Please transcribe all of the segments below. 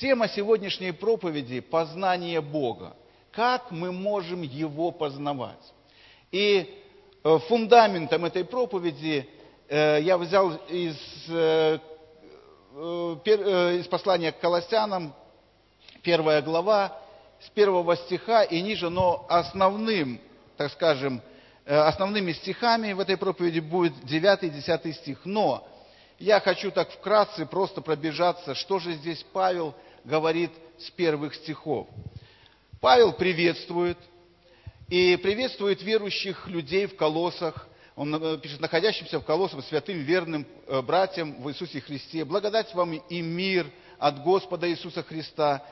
Тема сегодняшней проповеди – познание Бога. Как мы можем Его познавать? И э, фундаментом этой проповеди э, я взял из, э, из послания к Колоссянам, первая глава, с первого стиха и ниже, но основным, так скажем, основными стихами в этой проповеди будет 9 и 10 стих. Но я хочу так вкратце просто пробежаться, что же здесь Павел говорит с первых стихов. Павел приветствует, и приветствует верующих людей в колоссах. Он э, пишет, находящимся в колоссах святым верным э, братьям в Иисусе Христе. Благодать вам и мир от Господа Иисуса Христа.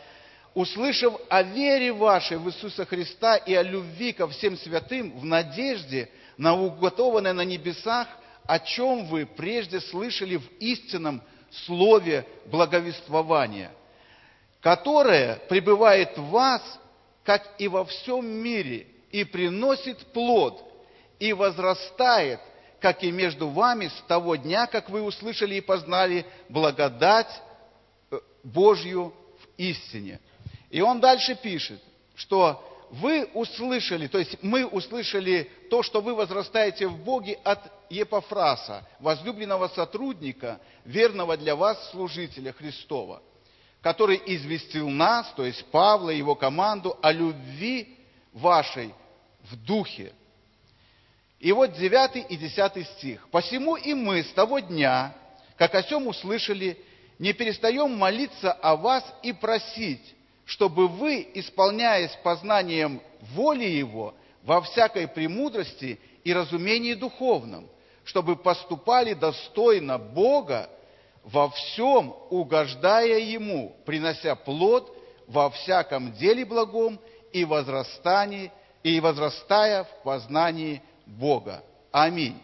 Услышав о вере вашей в Иисуса Христа и о любви ко всем святым, в надежде на уготованное на небесах о чем вы прежде слышали в истинном слове благовествования, которое пребывает в вас, как и во всем мире, и приносит плод, и возрастает, как и между вами с того дня, как вы услышали и познали благодать э, Божью в истине. И он дальше пишет, что вы услышали, то есть мы услышали то, что вы возрастаете в Боге от Епофраса, возлюбленного сотрудника, верного для вас служителя Христова, который известил нас, то есть Павла и его команду, о любви вашей в духе. И вот 9 и 10 стих. «Посему и мы с того дня, как о сем услышали, не перестаем молиться о вас и просить, чтобы вы, исполняясь познанием воли Его, во всякой премудрости и разумении духовном, чтобы поступали достойно Бога, во всем угождая Ему, принося плод во всяком деле благом и возрастании, и возрастая в познании Бога. Аминь.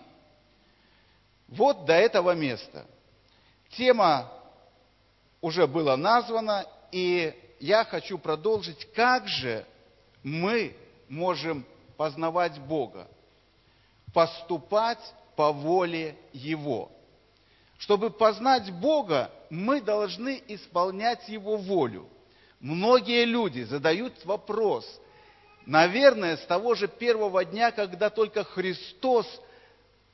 Вот до этого места. Тема уже была названа, и я хочу продолжить, как же мы можем познавать Бога, поступать по воле Его. Чтобы познать Бога, мы должны исполнять Его волю. Многие люди задают вопрос, наверное, с того же первого дня, когда только Христос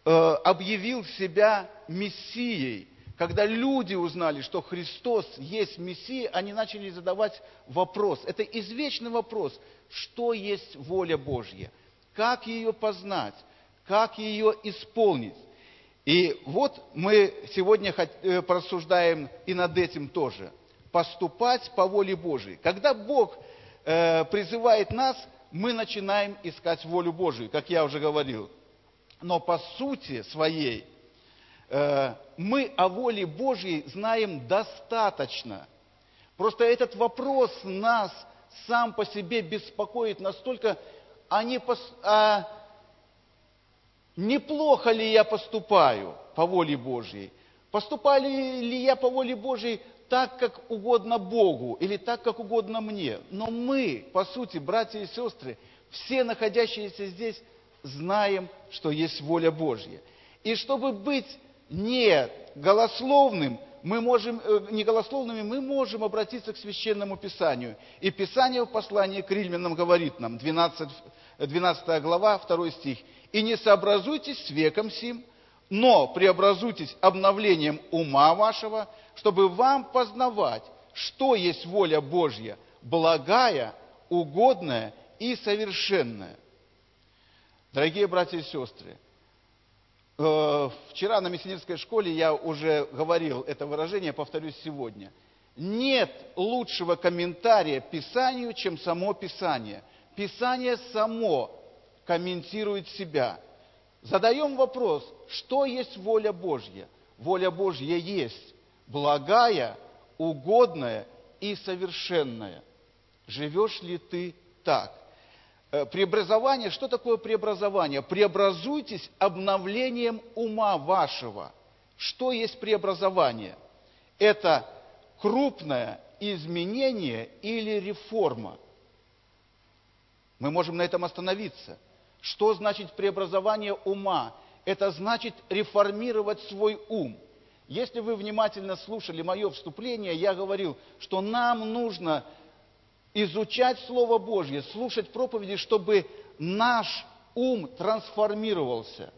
э, объявил себя Мессией, когда люди узнали, что Христос есть Мессия, они начали задавать вопрос. Это извечный вопрос. Что есть воля Божья? Как ее познать? Как ее исполнить? И вот мы сегодня э, порассуждаем и над этим тоже. Поступать по воле Божьей. Когда Бог э, призывает нас, мы начинаем искать волю Божию, как я уже говорил. Но по сути своей – Э, мы о воле Божьей знаем достаточно. Просто этот вопрос нас сам по себе беспокоит настолько, а, не пос, а неплохо ли я поступаю по воле Божьей? Поступали ли я по воле Божьей так, как угодно Богу, или так, как угодно мне? Но мы, по сути, братья и сестры, все находящиеся здесь, знаем, что есть воля Божья. И чтобы быть не голословным, мы можем, э, не голословными, мы можем обратиться к Священному Писанию. И Писание в послании к римлянам говорит нам, 12, 12 глава, 2 стих, «И не сообразуйтесь с веком сим, но преобразуйтесь обновлением ума вашего, чтобы вам познавать, что есть воля Божья, благая, угодная и совершенная». Дорогие братья и сестры, Э, вчера на миссионерской школе я уже говорил это выражение, повторюсь сегодня. Нет лучшего комментария Писанию, чем само Писание. Писание само комментирует себя. Задаем вопрос, что есть воля Божья? Воля Божья есть благая, угодная и совершенная. Живешь ли ты так? Э, преобразование, что такое преобразование? Преобразуйтесь обновлением ума вашего. Что есть преобразование? Это крупное изменение или реформа. Мы можем на этом остановиться. Что значит преобразование ума? Это значит реформировать свой ум. Если вы внимательно слушали мое вступление, я говорил, что нам нужно изучать Слово Божье, слушать проповеди, чтобы наш ум трансформировался,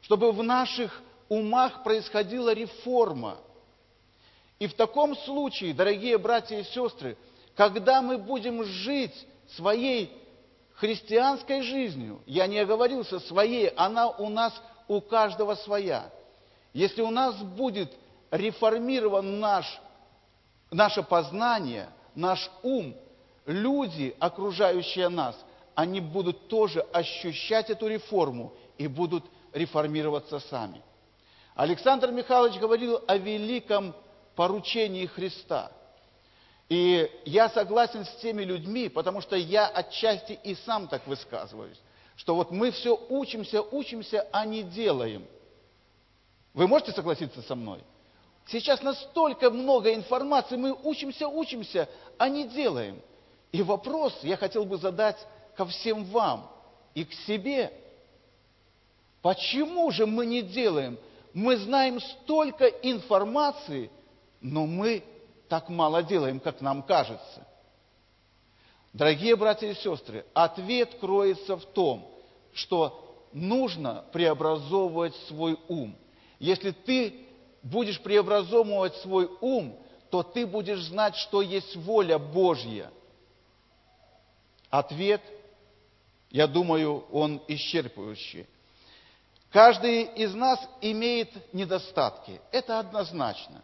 чтобы в наших умах происходила реформа. И в таком случае, дорогие братья и сестры, когда мы будем жить своей христианской жизнью, я не оговорился своей, она у нас у каждого своя. Если у нас будет реформирован наш, наше познание, наш ум, люди, окружающие нас, они будут тоже ощущать эту реформу и будут реформироваться сами. Александр Михайлович говорил о великом поручении Христа. И я согласен с теми людьми, потому что я отчасти и сам так высказываюсь, что вот мы все учимся, учимся, а не делаем. Вы можете согласиться со мной? Сейчас настолько много информации, мы учимся, учимся, а не делаем. И вопрос я хотел бы задать ко всем вам и к себе. Почему же мы не делаем? Мы знаем столько информации, но мы так мало делаем, как нам кажется. Дорогие братья и сестры, ответ кроется в том, что нужно преобразовывать свой ум. Если ты будешь преобразовывать свой ум, то ты будешь знать, что есть воля Божья. Ответ, я думаю, он исчерпывающий. Каждый из нас имеет недостатки. Это однозначно.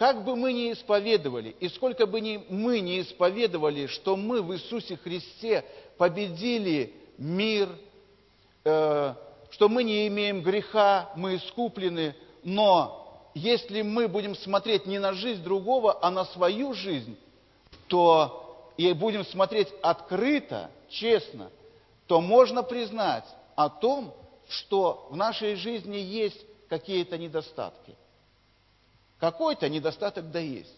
Как бы мы ни исповедовали, и сколько бы ни, мы ни исповедовали, что мы в Иисусе Христе победили мир, э, что мы не имеем греха, мы искуплены, но если мы будем смотреть не на жизнь другого, а на свою жизнь, то и будем смотреть открыто, честно, то можно признать о том, что в нашей жизни есть какие-то недостатки. Какой-то недостаток да есть.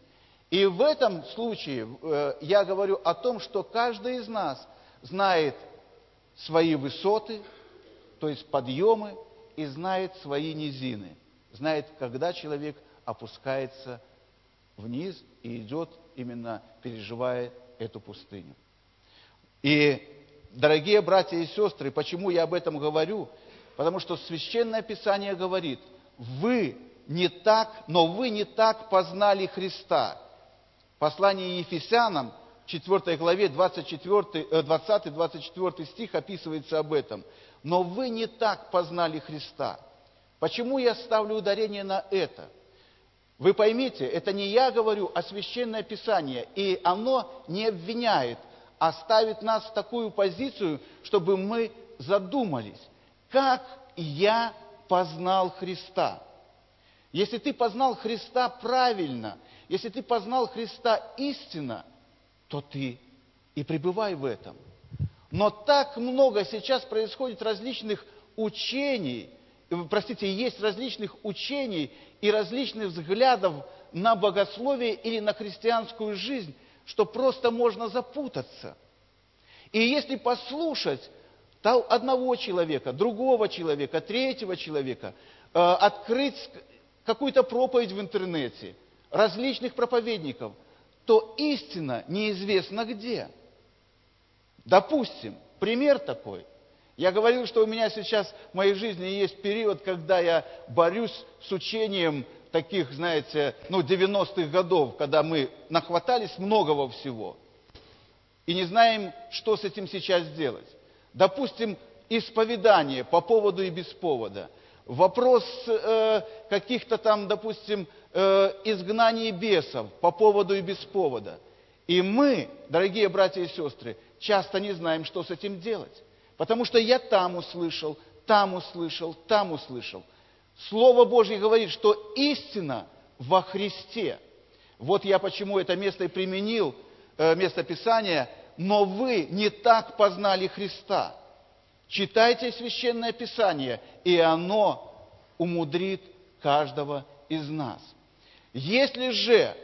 И в этом случае э, я говорю о том, что каждый из нас знает свои высоты, то есть подъемы, и знает свои низины. Знает, когда человек опускается вниз и идет именно переживая эту пустыню. И, дорогие братья и сестры, почему я об этом говорю? Потому что Священное Писание говорит, вы не так, но вы не так познали Христа. Послание Ефесянам, 4 главе 20-24 э, стих описывается об этом. Но вы не так познали Христа. Почему я ставлю ударение на это? Вы поймите, это не я говорю, а Священное Писание. И оно не обвиняет, а ставит нас в такую позицию, чтобы мы задумались как я познал Христа. Если ты познал Христа правильно, если ты познал Христа истинно, то ты и пребывай в этом. Но так много сейчас происходит различных учений, э, простите, есть различных учений и различных взглядов на богословие или на христианскую жизнь, что просто можно запутаться. И если послушать одного человека, другого человека, третьего человека, э, открыть какую-то проповедь в интернете, различных проповедников, то истина неизвестна где. Допустим, пример такой. Я говорил, что у меня сейчас в моей жизни есть период, когда я борюсь с учением таких, знаете, ну, 90-х годов, когда мы нахватались многого всего и не знаем, что с этим сейчас сделать. Допустим, исповедание по поводу и без повода. Вопрос э, каких-то там, допустим, э, изгнаний бесов по поводу и без повода. И мы, дорогие братья и сестры, часто не знаем, что с этим делать. Потому что я там услышал, там услышал, там услышал. Слово Божье говорит, что истина во Христе. Вот я почему это место и применил, э, место Писания – но вы не так познали Христа. Читайте Священное Писание, и оно умудрит каждого из нас. Если же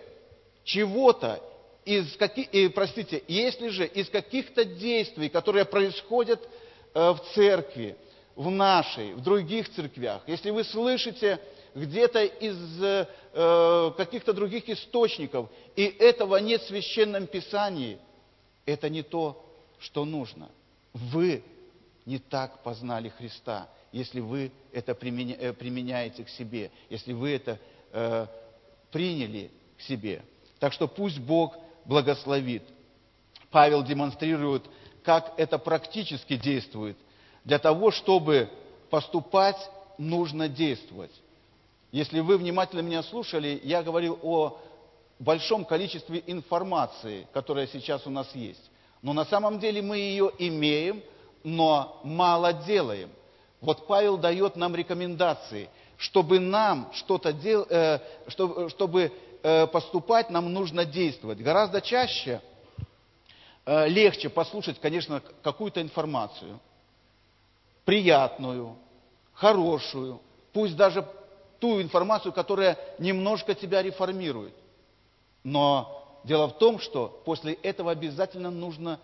чего-то из каких, простите, если же из каких-то действий, которые происходят э, в церкви, в нашей, в других церквях, если вы слышите где-то из э, каких-то других источников, и этого нет в Священном Писании, это не то, что нужно. Вы не так познали Христа, если вы это э, применяете к себе, если вы это э, приняли к себе. Так что пусть Бог благословит. Павел демонстрирует, как это практически действует. Для того, чтобы поступать, нужно действовать. Если вы внимательно меня слушали, я говорил о большом количестве информации, которая сейчас у нас есть. Но на самом деле мы ее имеем, но мало делаем. Вот Павел дает нам рекомендации, чтобы нам что-то делать, э, чтобы, чтобы э, поступать, нам нужно действовать. Гораздо чаще э, легче послушать, конечно, какую-то информацию, приятную, хорошую, пусть даже ту информацию, которая немножко тебя реформирует. Но дело в том, что после этого обязательно нужно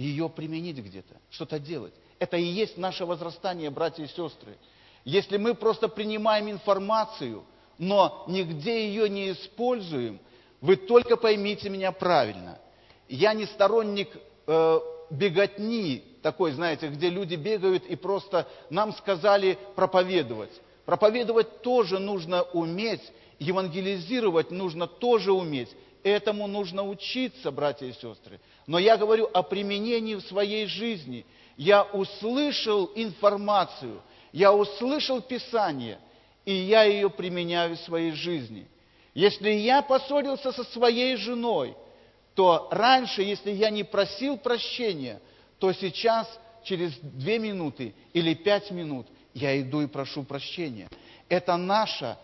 ее применить где-то, что-то делать. Это и есть наше возрастание, братья и сестры. Если мы просто принимаем информацию, но нигде ее не используем, вы только поймите меня правильно. Я не сторонник э, беготни такой, знаете, где люди бегают и просто нам сказали проповедовать. Проповедовать тоже нужно уметь, евангелизировать нужно тоже уметь. Этому нужно учиться, братья и сестры. Но я говорю о применении в своей жизни. Я услышал информацию, я услышал Писание, и я ее применяю в своей жизни. Если я поссорился со своей женой, то раньше, если я не просил прощения, то сейчас, через две минуты или пять минут, я иду и прошу прощения. Это наша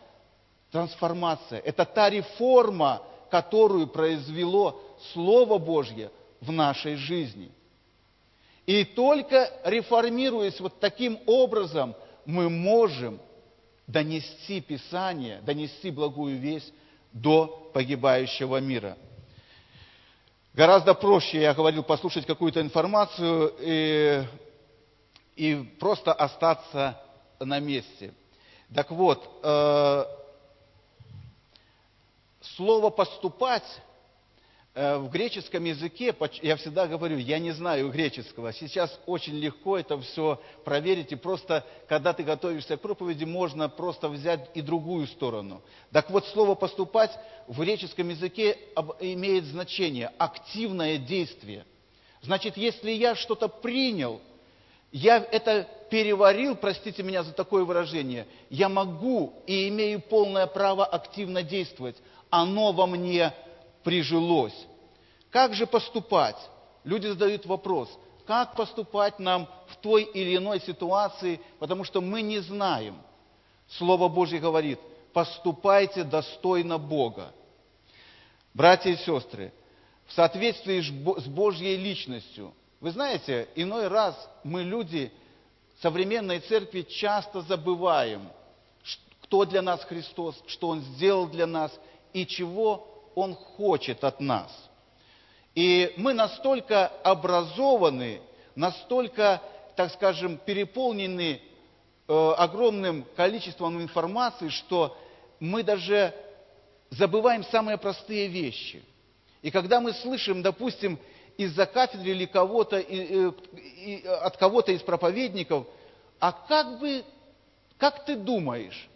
трансформация, это та реформа, которую произвело Слово Божье в нашей жизни. И только реформируясь вот таким образом, мы можем донести Писание, донести благую весть до погибающего мира. Гораздо проще, я говорил, послушать какую-то информацию и, и просто остаться на месте. Так вот, э, слово «поступать» э, в греческом языке, я всегда говорю, я не знаю греческого. Сейчас очень легко это все проверить. И просто, когда ты готовишься к проповеди, можно просто взять и другую сторону. Так вот, слово «поступать» в греческом языке имеет значение активное действие. Значит, если я что-то принял, я это переварил, простите меня за такое выражение, я могу и имею полное право активно действовать оно во мне прижилось. Как же поступать? Люди задают вопрос, как поступать нам в той или иной ситуации, потому что мы не знаем. Слово Божье говорит, поступайте достойно Бога. Братья и сестры, в соответствии с Божьей личностью. Вы знаете, иной раз мы, люди современной церкви, часто забываем, кто для нас Христос, что Он сделал для нас – и чего Он хочет от нас. И мы настолько образованы, настолько, так скажем, переполнены э, огромным количеством информации, что мы даже забываем самые простые вещи. И когда мы слышим, допустим, из-за кафедры или кого-то, и, и, и, от кого-то из проповедников, а как бы, как ты думаешь,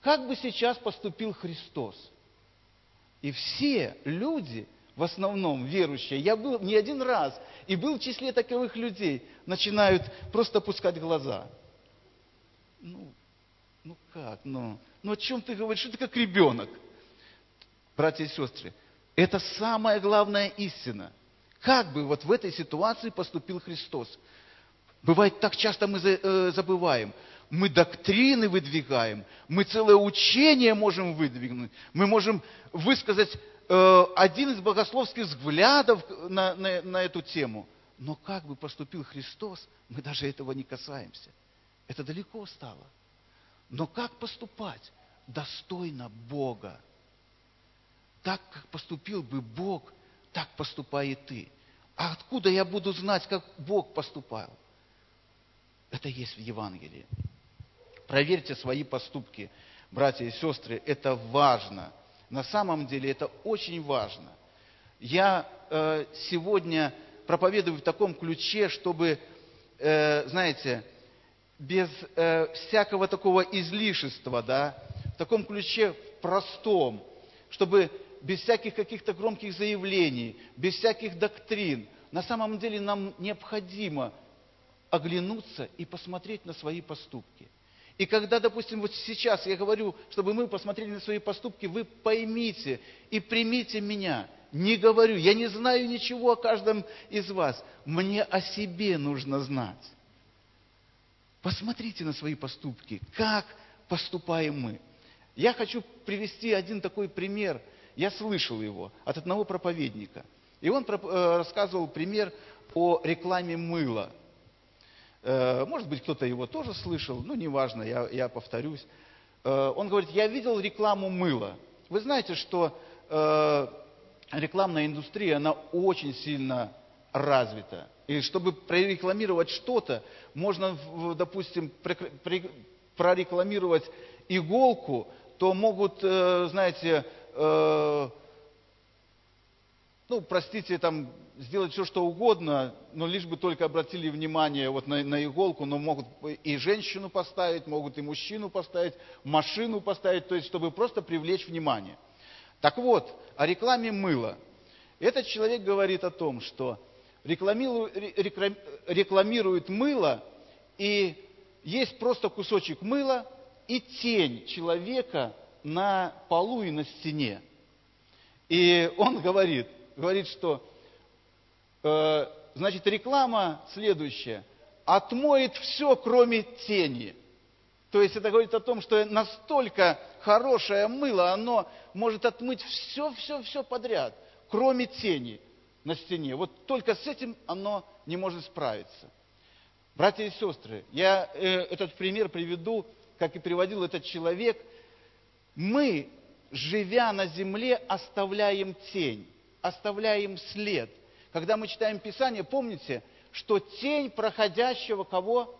как бы сейчас поступил Христос? И все люди, в основном верующие, я был не один раз, и был в числе таковых людей, начинают просто опускать глаза. Ну, ну как, ну, ну о чем ты говоришь? Что ты как ребенок? Братья и сестры, это самая главная истина. Как бы вот в этой ситуации поступил Христос? Бывает, так часто мы э, забываем мы доктрины выдвигаем, мы целое учение можем выдвинуть, мы можем высказать э, один из богословских взглядов на, на, на эту тему. Но как бы поступил Христос, мы даже этого не касаемся. Это далеко стало. Но как поступать? Достойно Бога. Так, как поступил бы Бог, так поступай и ты. А откуда я буду знать, как Бог поступал? Это есть в Евангелии. Проверьте свои поступки. братья и сестры, это важно. На самом деле это очень важно. Я э, сегодня проповедую в таком ключе, чтобы, э, знаете, без э, всякого такого излишества, да, в таком ключе простом, чтобы без всяких каких-то громких заявлений, без всяких доктрин. На самом деле нам необходимо оглянуться и посмотреть на свои поступки. И когда, допустим, вот сейчас я говорю, чтобы мы посмотрели на свои поступки, вы поймите и примите меня. Не говорю, я не знаю ничего о каждом из вас. Мне о себе нужно знать. Посмотрите на свои поступки, как поступаем мы. Я хочу привести один такой пример. Я слышал его от одного проповедника. И он э, рассказывал пример о рекламе мыла. Э, может быть, кто-то его тоже слышал, ну, неважно, я, я повторюсь. Э, он говорит, я видел рекламу мыла. Вы знаете, что рекламная индустрия, она очень сильно развита. И чтобы прорекламировать что-то, можно, допустим, прорекламировать иголку, то могут, э, знаете, э, ну, простите, там, сделать все, что угодно, но лишь бы только обратили внимание вот на, на иголку, но могут и женщину поставить, могут и мужчину поставить, машину поставить, то есть, чтобы просто привлечь внимание. Так вот, о рекламе мыла. Этот человек говорит о том, что рекламирует мыло, и есть просто кусочек мыла и тень человека на полу и на стене. И он говорит, говорит, что, э, значит, реклама следующая, отмоет все, кроме тени. То есть это говорит о том, что настолько хорошее мыло, оно может отмыть все, все, все подряд, кроме тени на стене. Вот только с этим оно не может справиться. Братья и сестры, я э, этот пример приведу, как и приводил этот человек. Мы, живя на земле, оставляем тень, оставляем след. Когда мы читаем Писание, помните, что тень проходящего кого?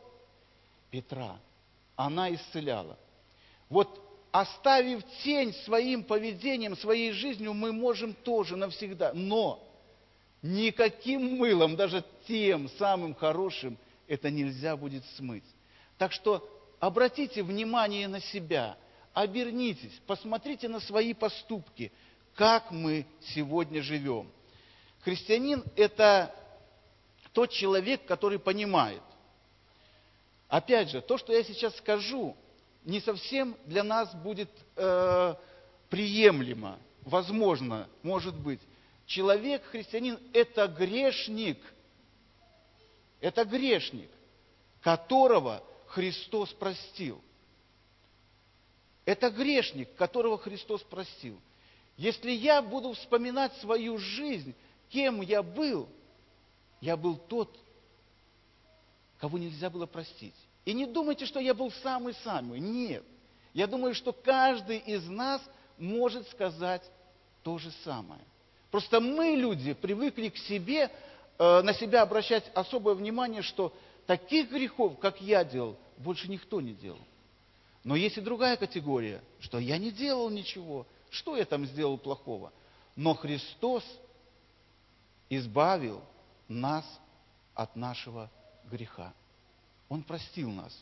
Петра. Она исцеляла. Вот оставив тень своим поведением, своей жизнью, мы можем тоже навсегда. Но Никаким мылом, даже тем самым хорошим, это нельзя будет смыть. Так что обратите внимание на себя, обернитесь, посмотрите на свои поступки, как мы сегодня живем. Христианин – это тот человек, который понимает. Опять же, то, что я сейчас скажу, не совсем для нас будет э, приемлемо, возможно, может быть. Человек, христианин, это грешник. Это грешник, которого Христос простил. Это грешник, которого Христос простил. Если я буду вспоминать свою жизнь, кем я был, я был тот, кого нельзя было простить. И не думайте, что я был самый-самый. Нет. Я думаю, что каждый из нас может сказать то же самое. Просто мы, люди, привыкли к себе, э, на себя обращать особое внимание, что таких грехов, как я делал, больше никто не делал. Но есть и другая категория, что я не делал ничего, что я там сделал плохого. Но Христос избавил нас от нашего греха. Он простил нас.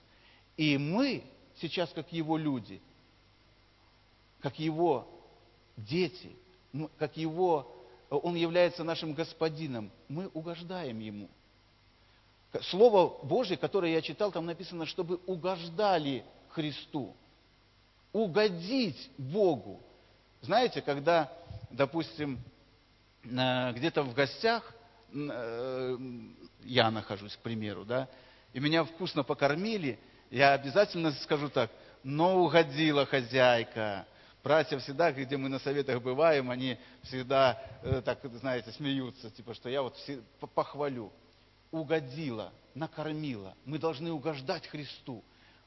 И мы сейчас, как Его люди, как Его дети, как Его он является нашим господином, мы угождаем Ему. Слово Божье, которое я читал, там написано, чтобы угождали Христу. Угодить Богу. Знаете, когда, допустим, где-то в гостях, э, я нахожусь, к примеру, да, и меня вкусно покормили, я обязательно скажу так, но угодила хозяйка, Братья всегда, где мы на советах бываем, они всегда, э, так, знаете, смеются, типа, что я вот все похвалю. Угодила, накормила. Мы должны угождать Христу.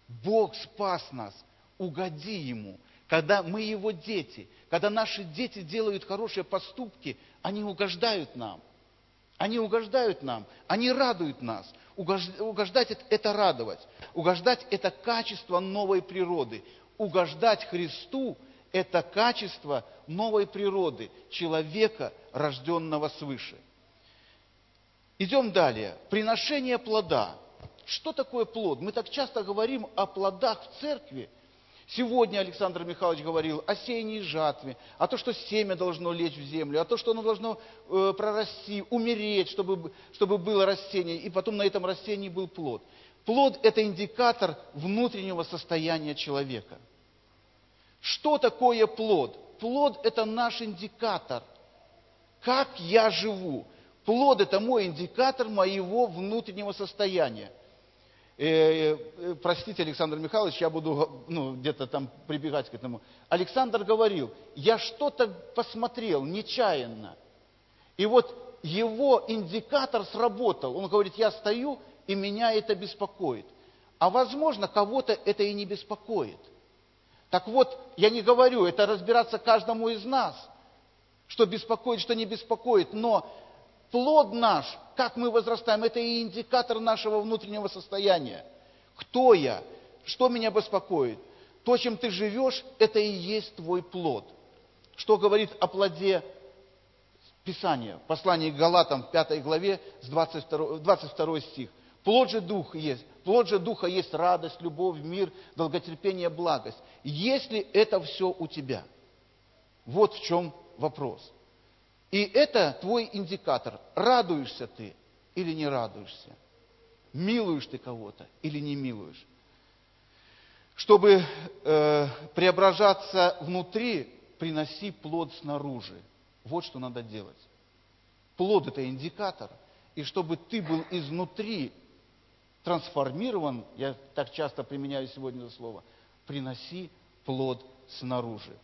Бог спас нас. Угоди Ему. Когда мы Его дети, когда наши дети делают хорошие поступки, они угождают нам. Они угождают нам, они радуют нас. Угождать – это радовать. Угождать – это качество новой природы угождать Христу – это качество новой природы человека, рожденного свыше. Идем далее. Приношение плода. Что такое плод? Мы так часто говорим о плодах в церкви. Сегодня Александр Михайлович говорил о сеянии и жатве, о том, что семя должно лечь в землю, о том, что оно должно э, прорасти, умереть, чтобы, чтобы было растение, и потом на этом растении был плод. Плод – это индикатор внутреннего состояния человека. Что такое плод? Плод – это наш индикатор. Как я живу? Плод – это мой индикатор моего внутреннего состояния. Э, э, простите, Александр Михайлович, я буду ну, где-то там прибегать к этому. Александр говорил, я что-то посмотрел нечаянно. И вот его индикатор сработал. Он говорит, я стою, и меня это беспокоит. А возможно, кого-то это и не беспокоит. Так вот, я не говорю, это разбираться каждому из нас, что беспокоит, что не беспокоит, но плод наш, как мы возрастаем, это и индикатор нашего внутреннего состояния. Кто я? Что меня беспокоит? То, чем ты живешь, это и есть твой плод. Что говорит о плоде Писания, послание к Галатам, 5 главе, с 22, 22 стих. Плод же духа есть. Плод же духа есть радость, любовь, мир, долготерпение, благость. Если это все у тебя. Вот в чем вопрос. И это твой индикатор. Радуешься ты или не радуешься? Милуешь ты кого-то или не милуешь? Чтобы э, преображаться внутри, приноси плод снаружи. Вот что надо делать. Плод – это индикатор. И чтобы ты был изнутри трансформирован, я так часто применяю сегодня это слово, приноси плод снаружи.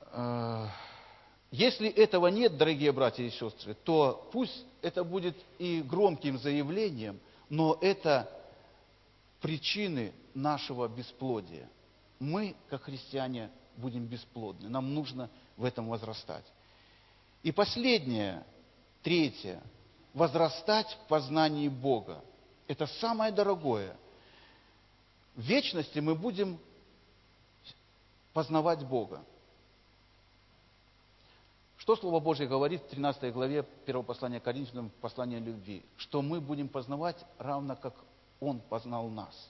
Э, если этого нет, дорогие братья и сестры, то пусть это будет и громким заявлением, но это причины нашего бесплодия. Мы, как христиане, будем бесплодны. Нам нужно в этом возрастать. И последнее, третье, возрастать в познании Бога. Это самое дорогое. В вечности мы будем познавать Бога. Что Слово Божье говорит в 13 главе 1 послания Коринфянам, послания любви? Что мы будем познавать равно, как Он познал нас.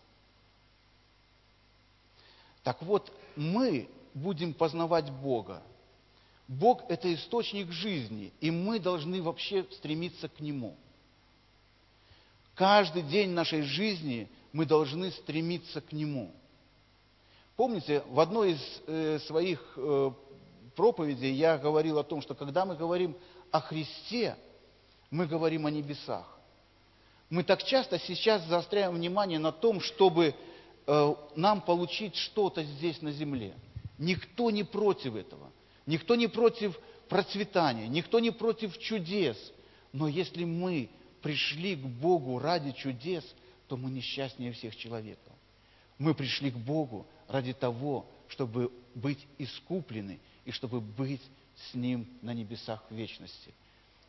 Так вот, мы будем познавать Бога. Бог – это источник жизни, и мы должны вообще стремиться к Нему. Каждый день нашей жизни мы должны стремиться к Нему. Помните, в одной из э, своих э, проповеди я говорил о том, что когда мы говорим о Христе, мы говорим о небесах. Мы так часто сейчас заостряем внимание на том, чтобы э, нам получить что-то здесь на земле. Никто не против этого. Никто не против процветания, никто не против чудес. Но если мы пришли к Богу ради чудес, то мы несчастнее всех человеков. Мы пришли к Богу ради того, чтобы быть искуплены и чтобы быть с Ним на небесах в вечности.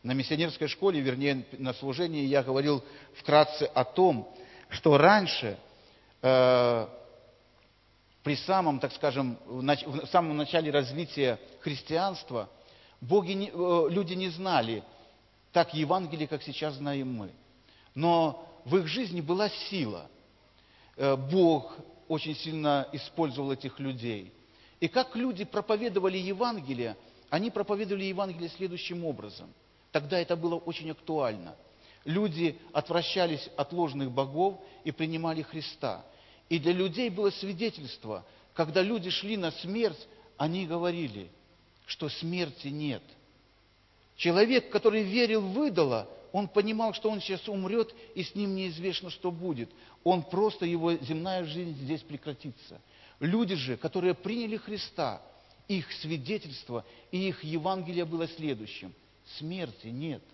На миссионерской школе, вернее, на служении я говорил вкратце о том, что раньше, э, при самом, так скажем, в, нач- в самом начале развития христианства, боги не, э, люди не знали так Евангелие, как сейчас знаем мы. Но в их жизни была сила. Э, Бог очень сильно использовал этих людей – и как люди проповедовали Евангелие, они проповедовали Евангелие следующим образом. Тогда это было очень актуально. Люди отвращались от ложных богов и принимали Христа. И для людей было свидетельство, когда люди шли на смерть, они говорили, что смерти нет. Человек, который верил в идола, он понимал, что он сейчас умрет, и с ним неизвестно, что будет. Он просто, его земная жизнь здесь прекратится – Люди же, которые приняли Христа, их свидетельство и их Евангелие было следующим. Смерти нет.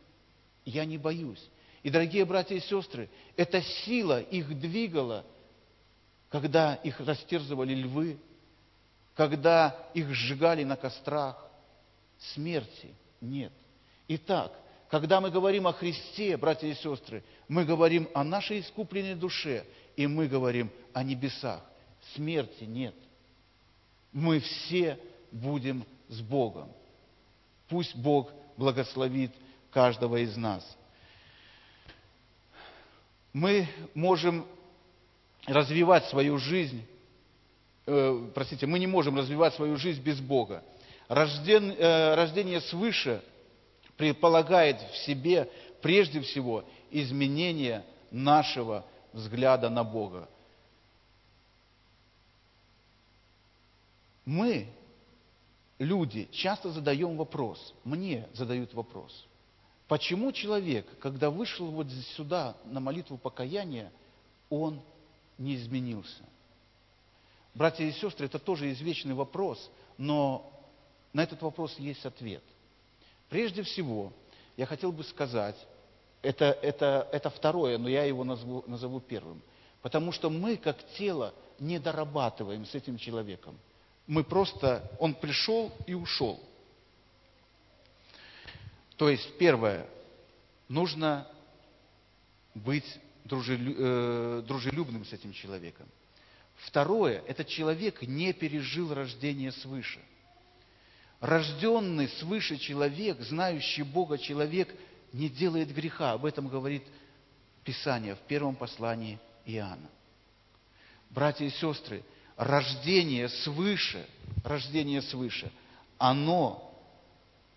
Я не боюсь. И, дорогие братья и сестры, эта сила их двигала, когда их растерзывали львы, когда их сжигали на кострах. Смерти нет. Итак, когда мы говорим о Христе, братья и сестры, мы говорим о нашей искупленной душе и мы говорим о небесах. Смерти нет. Мы все будем с Богом. Пусть Бог благословит каждого из нас. Мы можем развивать свою жизнь, э, простите, мы не можем развивать свою жизнь без Бога. Рожден, э, рождение свыше предполагает в себе прежде всего изменение нашего взгляда на Бога. Мы, люди, часто задаем вопрос, мне задают вопрос, почему человек, когда вышел вот сюда на молитву покаяния, он не изменился? Братья и сестры, это тоже извечный вопрос, но на этот вопрос есть ответ. Прежде всего, я хотел бы сказать, это, это, это второе, но я его назову, назову первым. Потому что мы, как тело, не дорабатываем с этим человеком. Мы просто, он пришел и ушел. То есть, первое, нужно быть э, дружелюбным с этим человеком. Второе, этот человек не пережил рождение свыше. Рожденный свыше человек, знающий Бога человек – не делает греха. Об этом говорит Писание в первом послании Иоанна. Братья и сестры, рождение свыше, рождение свыше, оно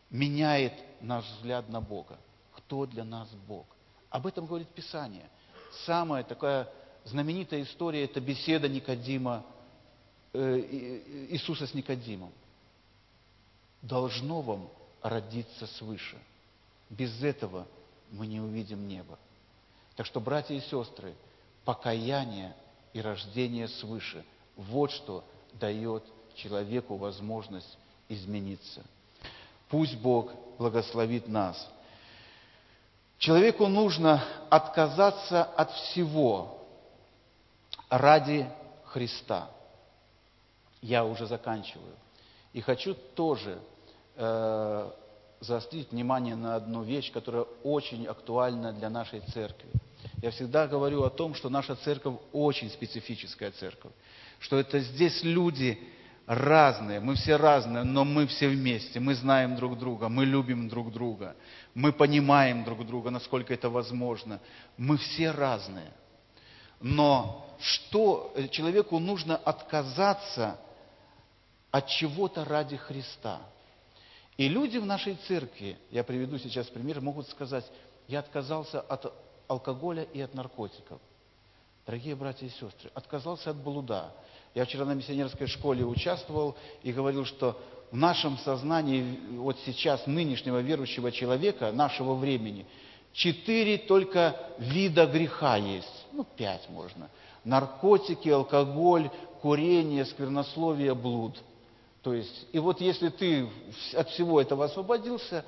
меняет наш взгляд на Бога. Кто для нас Бог? Об этом говорит Писание. Самая такая знаменитая история – это беседа Никодима, э, Иисуса с Никодимом. Должно вам родиться свыше – без этого мы не увидим небо. Так что, братья и сестры, покаяние и рождение свыше – вот что дает человеку возможность измениться. Пусть Бог благословит нас. Человеку нужно отказаться от всего ради Христа. Я уже заканчиваю. И хочу тоже э, заострить внимание на одну вещь, которая очень актуальна для нашей церкви. Я всегда говорю о том, что наша церковь очень специфическая церковь, что это здесь люди разные, мы все разные, но мы все вместе, мы знаем друг друга, мы любим друг друга, мы понимаем друг друга, насколько это возможно. Мы все разные. Но что человеку нужно отказаться от чего-то ради Христа – и люди в нашей церкви, я приведу сейчас пример, могут сказать, я отказался от алкоголя и от наркотиков. Дорогие братья и сестры, отказался от блуда. Я вчера на миссионерской школе участвовал и говорил, что в нашем сознании, вот сейчас, нынешнего верующего человека, нашего времени, четыре только вида греха есть. Ну, пять можно. Наркотики, алкоголь, курение, сквернословие, блуд – то есть, и вот если ты от всего этого освободился,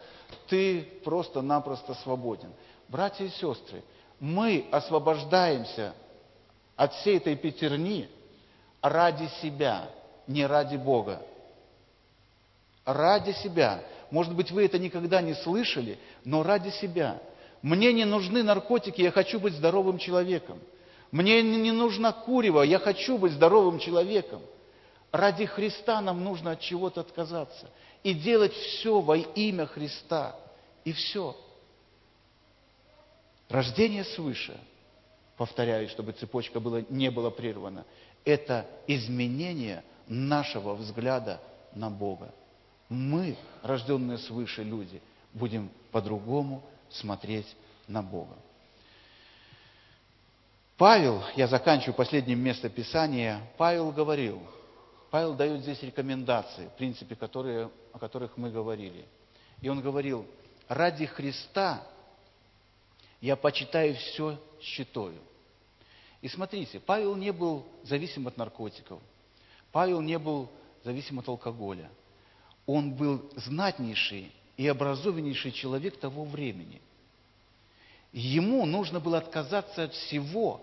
ты просто-напросто свободен. Братья и сестры, мы освобождаемся от всей этой пятерни ради себя, не ради Бога. Ради себя. Может быть, вы это никогда не слышали, но ради себя. Мне не нужны наркотики, я хочу быть здоровым человеком. Мне не нужна курева, я хочу быть здоровым человеком. Ради Христа нам нужно от чего-то отказаться. И делать все во имя Христа. И все. Рождение свыше, повторяю, чтобы цепочка была, не была прервана, это изменение нашего взгляда на Бога. Мы, рожденные свыше люди, будем по-другому смотреть на Бога. Павел, я заканчиваю последним место Писания, Павел говорил – Павел дает здесь рекомендации, в принципе, которые, о которых мы говорили. И он говорил, ради Христа я почитаю все считаю. И смотрите, Павел не был зависим от наркотиков. Павел не был зависим от алкоголя. Он был знатнейший и образованнейший человек того времени. Ему нужно было отказаться от всего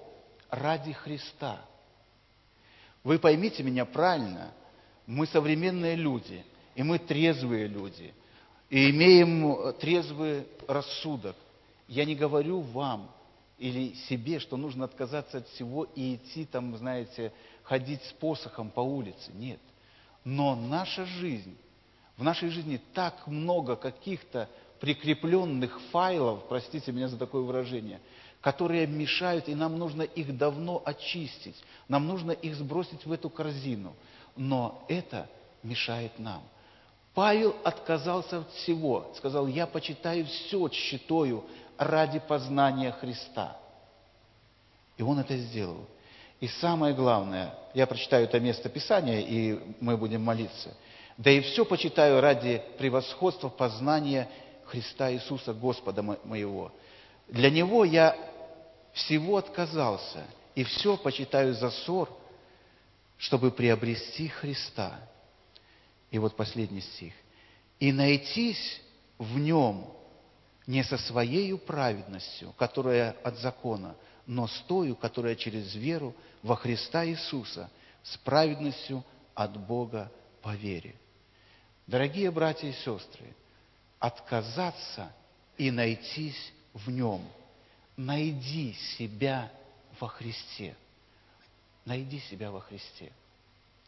ради Христа – вы поймите меня правильно, мы современные люди, и мы трезвые люди, и имеем трезвый рассудок. Я не говорю вам или себе, что нужно отказаться от всего и идти там, знаете, ходить с посохом по улице. Нет. Но наша жизнь, в нашей жизни так много каких-то прикрепленных файлов, простите меня за такое выражение, которые мешают, и нам нужно их давно очистить. Нам нужно их сбросить в эту корзину. Но это мешает нам. Павел отказался от всего. Сказал, я почитаю все, считаю ради познания Христа. И он это сделал. И самое главное, я прочитаю это место Писания, и мы будем молиться. Да и все почитаю ради превосходства познания Христа Иисуса, Господа моего. Для Него я всего отказался, и все почитаю за ссор, чтобы приобрести Христа. И вот последний стих. «И найтись в Нем не со своей праведностью, которая от закона, но с тою, которая через веру во Христа Иисуса, с праведностью от Бога по вере. Дорогие братья и сестры, отказаться и найтись в Нем. Найди себя во Христе. Найди себя во Христе.